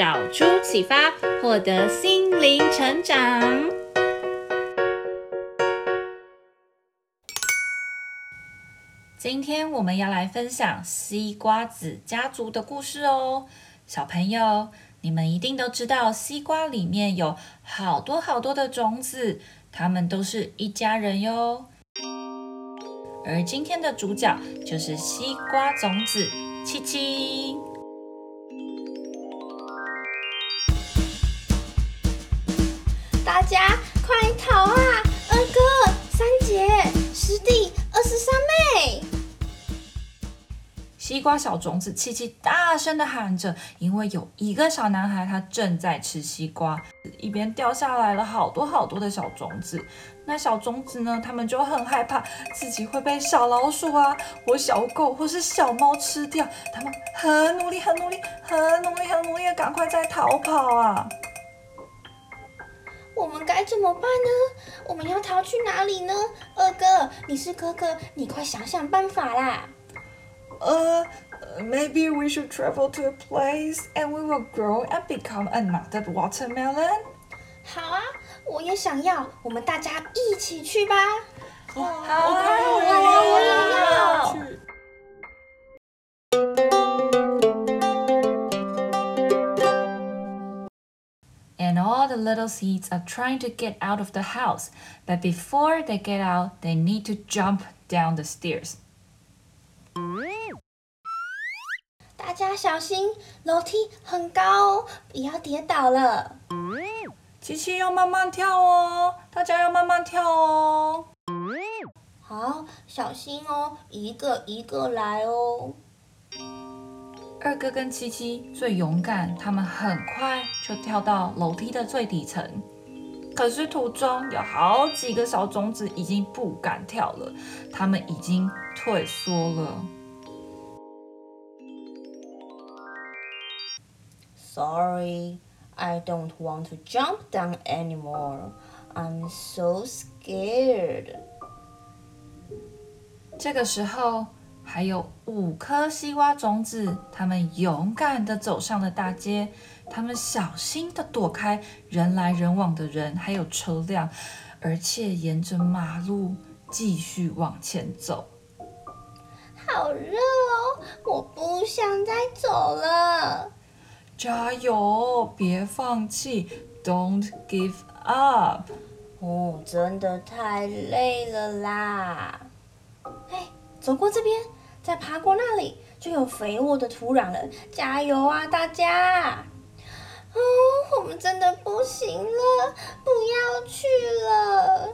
导出启发，获得心灵成长。今天我们要来分享西瓜子家族的故事哦，小朋友，你们一定都知道，西瓜里面有好多好多的种子，它们都是一家人哟。而今天的主角就是西瓜种子七七。大家快逃啊！二哥、三姐、师弟、二十三妹。西瓜小种子气气大声地喊着，因为有一个小男孩他正在吃西瓜，一边掉下来了好多好多的小种子。那小种子呢，他们就很害怕自己会被小老鼠啊，或小狗或是小猫吃掉。他们很努力，很努力，很努力，很努力，赶快在逃跑啊！我们该怎么办呢？我们要逃去哪里呢？二哥，你是哥哥，你快想想办法啦！呃、uh,，maybe we should travel to a place and we will grow and become another watermelon。好啊，我也想要，我们大家一起去吧。好，好，little seeds are trying to get out of the house, but before they get out, they need to jump down the stairs. 大家小心，楼梯很高哦，不要跌倒了。七七要慢慢跳哦，大家要慢慢跳哦。好，小心哦，一个一个来哦。 二哥跟七七最勇敢，他们很快就跳到楼梯的最底层。可是途中有好几个小种子已经不敢跳了，他们已经退缩了。Sorry, I don't want to jump down anymore. I'm so scared. 这个时候。还有五颗西瓜种子，他们勇敢地走上了大街，他们小心地躲开人来人往的人，还有车辆，而且沿着马路继续往前走。好热哦，我不想再走了。加油，别放弃，Don't give up。哦，真的太累了啦。哎，走过这边。再爬过那里，就有肥沃的土壤了。加油啊，大家！哦，我们真的不行了，不要去了。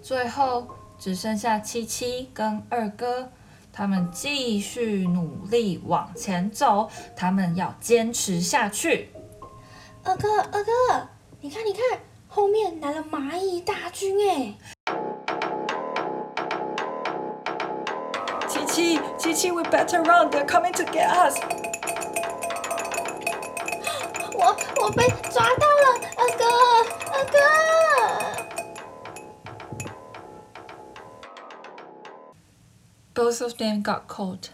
最后只剩下七七跟二哥，他们继续努力往前走，他们要坚持下去。二哥，二哥，你看，你看，后面来了蚂蚁大军哎！七七七，We better run! They're coming to get us. 我我被抓到了，二哥，二哥。Both of them got caught,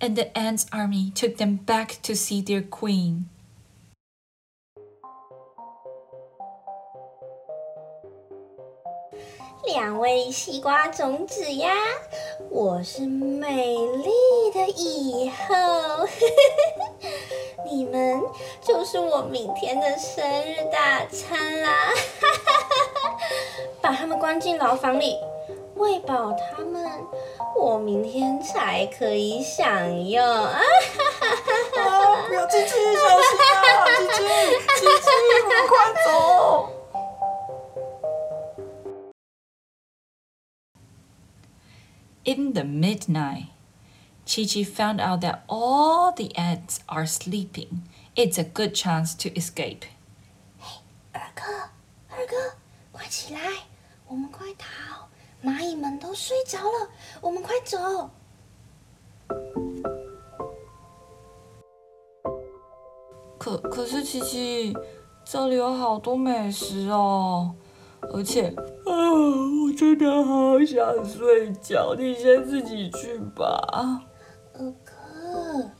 and the ants' army took them back to see their queen. 两位西瓜种子呀，我是美丽的以后，你们就是我明天的生日大餐啦！把他们关进牢房里，喂饱他们，我明天才可以享用啊！不要进去，小心啊！七七，七七，我们快走！In the midnight, Chi Chi found out that all the ants are sleeping. It's a good chance to escape. 嘿，二哥，二哥，快起来，我们快逃！蚂蚁们都睡着了，我们快走。可可是，琪琪，这里有好多美食哦，而且，啊，我真的好想睡觉，你先自己去吧。二哥，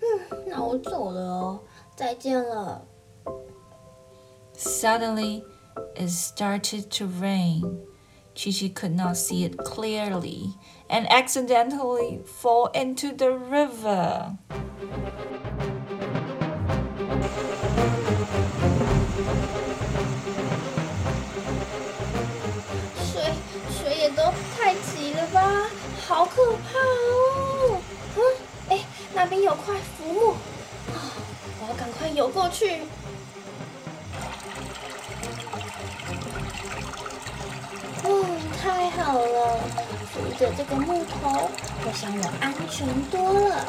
嗯，那我走了哦，再见了。Suddenly, it started to rain. Chi Chi could not see it clearly and accidentally fall into the river. 去。嗯，太好了，扶着这个木头，我想我安全多了。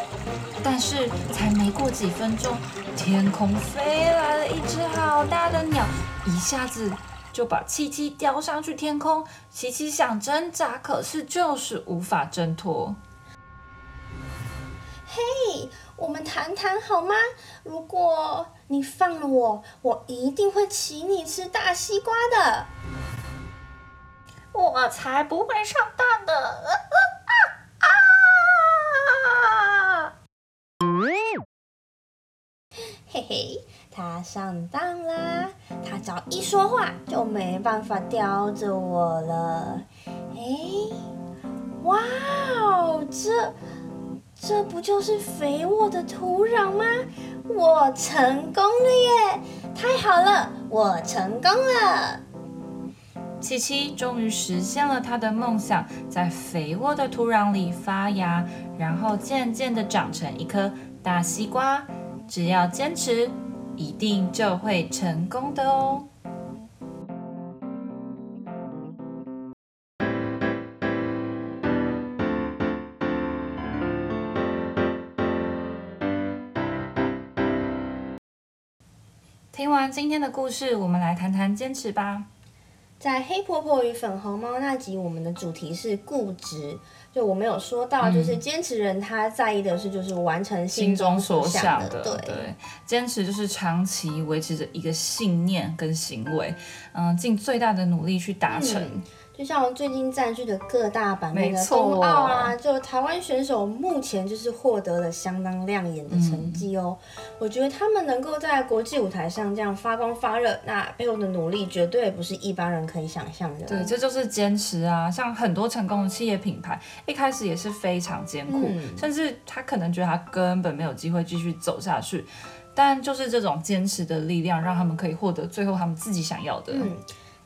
但是才没过几分钟，天空飞来了一只好大的鸟，一下子就把七七叼上去天空。七七想挣扎，可是就是无法挣脱。嘿，我们谈谈好吗？如果你放了我，我一定会请你吃大西瓜的。我才不会上当的！啊啊啊！嘿嘿，他上当啦！他只要一说话，就没办法叼着我了。哎，哇哦，这这不就是肥沃的土壤吗？我成功了耶！太好了，我成功了！七七终于实现了他的梦想，在肥沃的土壤里发芽，然后渐渐地长成一颗大西瓜。只要坚持，一定就会成功的哦。听完今天的故事，我们来谈谈坚持吧。在黑婆婆与粉红猫那集，我们的主题是固执。就我们有说到，就是坚持人他在意的是，就是完成心中所想的。的对，对，坚持就是长期维持着一个信念跟行为，嗯，尽最大的努力去达成。嗯就像最近占据的各大版面的冬奥啊，就台湾选手目前就是获得了相当亮眼的成绩哦。嗯、我觉得他们能够在国际舞台上这样发光发热，那背后的努力绝对不是一般人可以想象的。对，这就是坚持啊！像很多成功的企业品牌，一开始也是非常艰苦，嗯、甚至他可能觉得他根本没有机会继续走下去，但就是这种坚持的力量，让他们可以获得最后他们自己想要的。嗯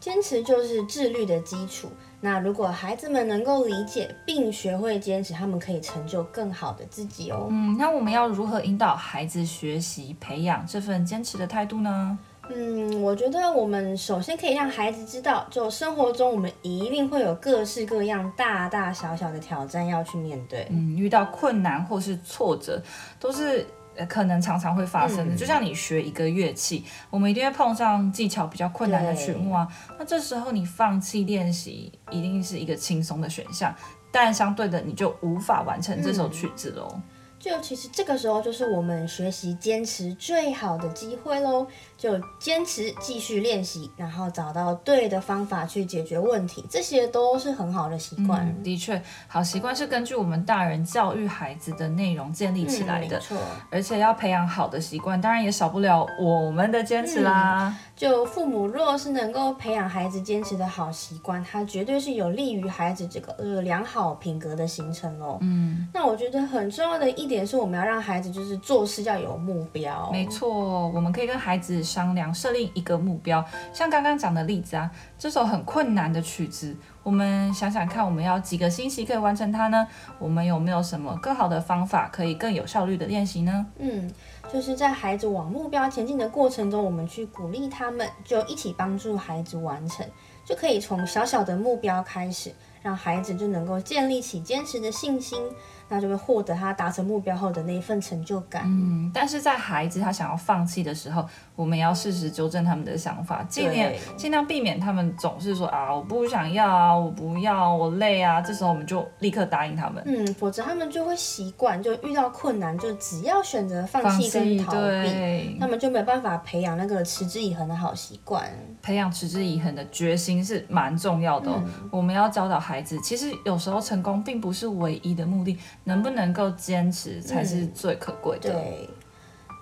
坚持就是自律的基础。那如果孩子们能够理解并学会坚持，他们可以成就更好的自己哦。嗯，那我们要如何引导孩子学习培养这份坚持的态度呢？嗯，我觉得我们首先可以让孩子知道，就生活中我们一定会有各式各样大大小小的挑战要去面对。嗯，遇到困难或是挫折，都是。可能常常会发生的，嗯、就像你学一个乐器，我们一定会碰上技巧比较困难的曲目啊。那这时候你放弃练习，一定是一个轻松的选项，但相对的，你就无法完成这首曲子喽。嗯就其实这个时候就是我们学习坚持最好的机会喽，就坚持继续练习，然后找到对的方法去解决问题，这些都是很好的习惯。嗯，的确，好习惯是根据我们大人教育孩子的内容建立起来的，嗯，没错。而且要培养好的习惯，当然也少不了我们的坚持啦。嗯就父母若是能够培养孩子坚持的好习惯，它绝对是有利于孩子这个呃良好品格的形成哦。嗯，那我觉得很重要的一点是，我们要让孩子就是做事要有目标。没错，我们可以跟孩子商量设定一个目标，像刚刚讲的例子啊，这首很困难的曲子，我们想想看，我们要几个星期可以完成它呢？我们有没有什么更好的方法可以更有效率的练习呢？嗯。就是在孩子往目标前进的过程中，我们去鼓励他们，就一起帮助孩子完成，就可以从小小的目标开始，让孩子就能够建立起坚持的信心。那就会获得他达成目标后的那一份成就感。嗯，但是在孩子他想要放弃的时候，我们要适时纠正他们的想法，尽量尽量避免他们总是说啊，我不想要啊，我不要，我累啊。这时候我们就立刻答应他们。嗯，否则他们就会习惯，就遇到困难就只要选择放弃跟逃避，他们就没办法培养那个持之以恒的好习惯。培养持之以恒的决心是蛮重要的哦。嗯，我们要教导孩子，其实有时候成功并不是唯一的目的。能不能够坚持才是最可贵的。嗯。对，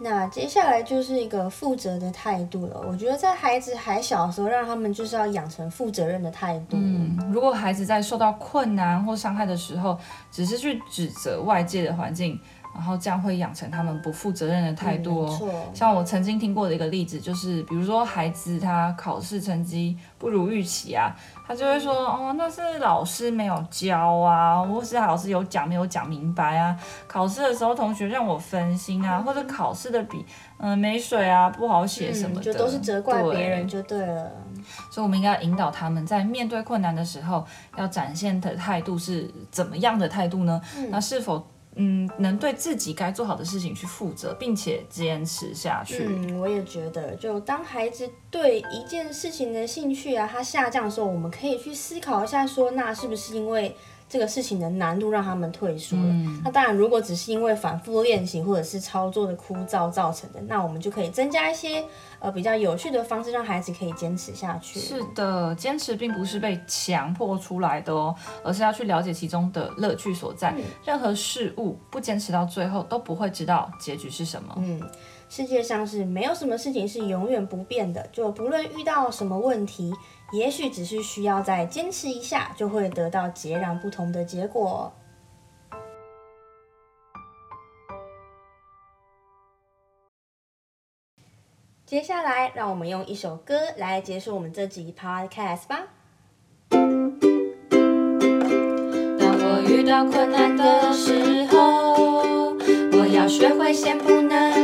那接下来就是一个负责的态度了。我觉得在孩子还小的时候，让他们就是要养成负责任的态度。嗯，如果孩子在受到困难或伤害的时候，只是去指责外界的环境。然后这样会养成他们不负责任的态度哦。嗯，像我曾经听过的一个例子，就是比如说孩子他考试成绩不如预期啊，他就会说哦，那是老师没有教啊，或是老师有讲没有讲明白啊。考试的时候同学让我分心啊，或者考试的笔嗯没水啊，不好写什么的，嗯，就都是责怪别人就对了。所以我们应该引导他们在面对困难的时候，要展现的态度是怎么样的态度呢？嗯，那是否？嗯，能对自己该做好的事情去负责，并且坚持下去。嗯，我也觉得，就当孩子对一件事情的兴趣啊，它下降的时候，我们可以去思考一下，说那是不是因为？这个事情的难度让他们退缩了。嗯、那当然，如果只是因为反复练习或者是操作的枯燥造成的，那我们就可以增加一些呃比较有趣的方式，让孩子可以坚持下去。是的，坚持并不是被强迫出来的哦，而是要去了解其中的乐趣所在。嗯、任何事物不坚持到最后都不会知道结局是什么。嗯，世界上是没有什么事情是永远不变的，就不论遇到什么问题。也许只是需要再坚持一下，就会得到截然不同的结果。接下来，让我们用一首歌来结束我们这集 Podcast 吧。当我遇到困难的时候，我要学会先不能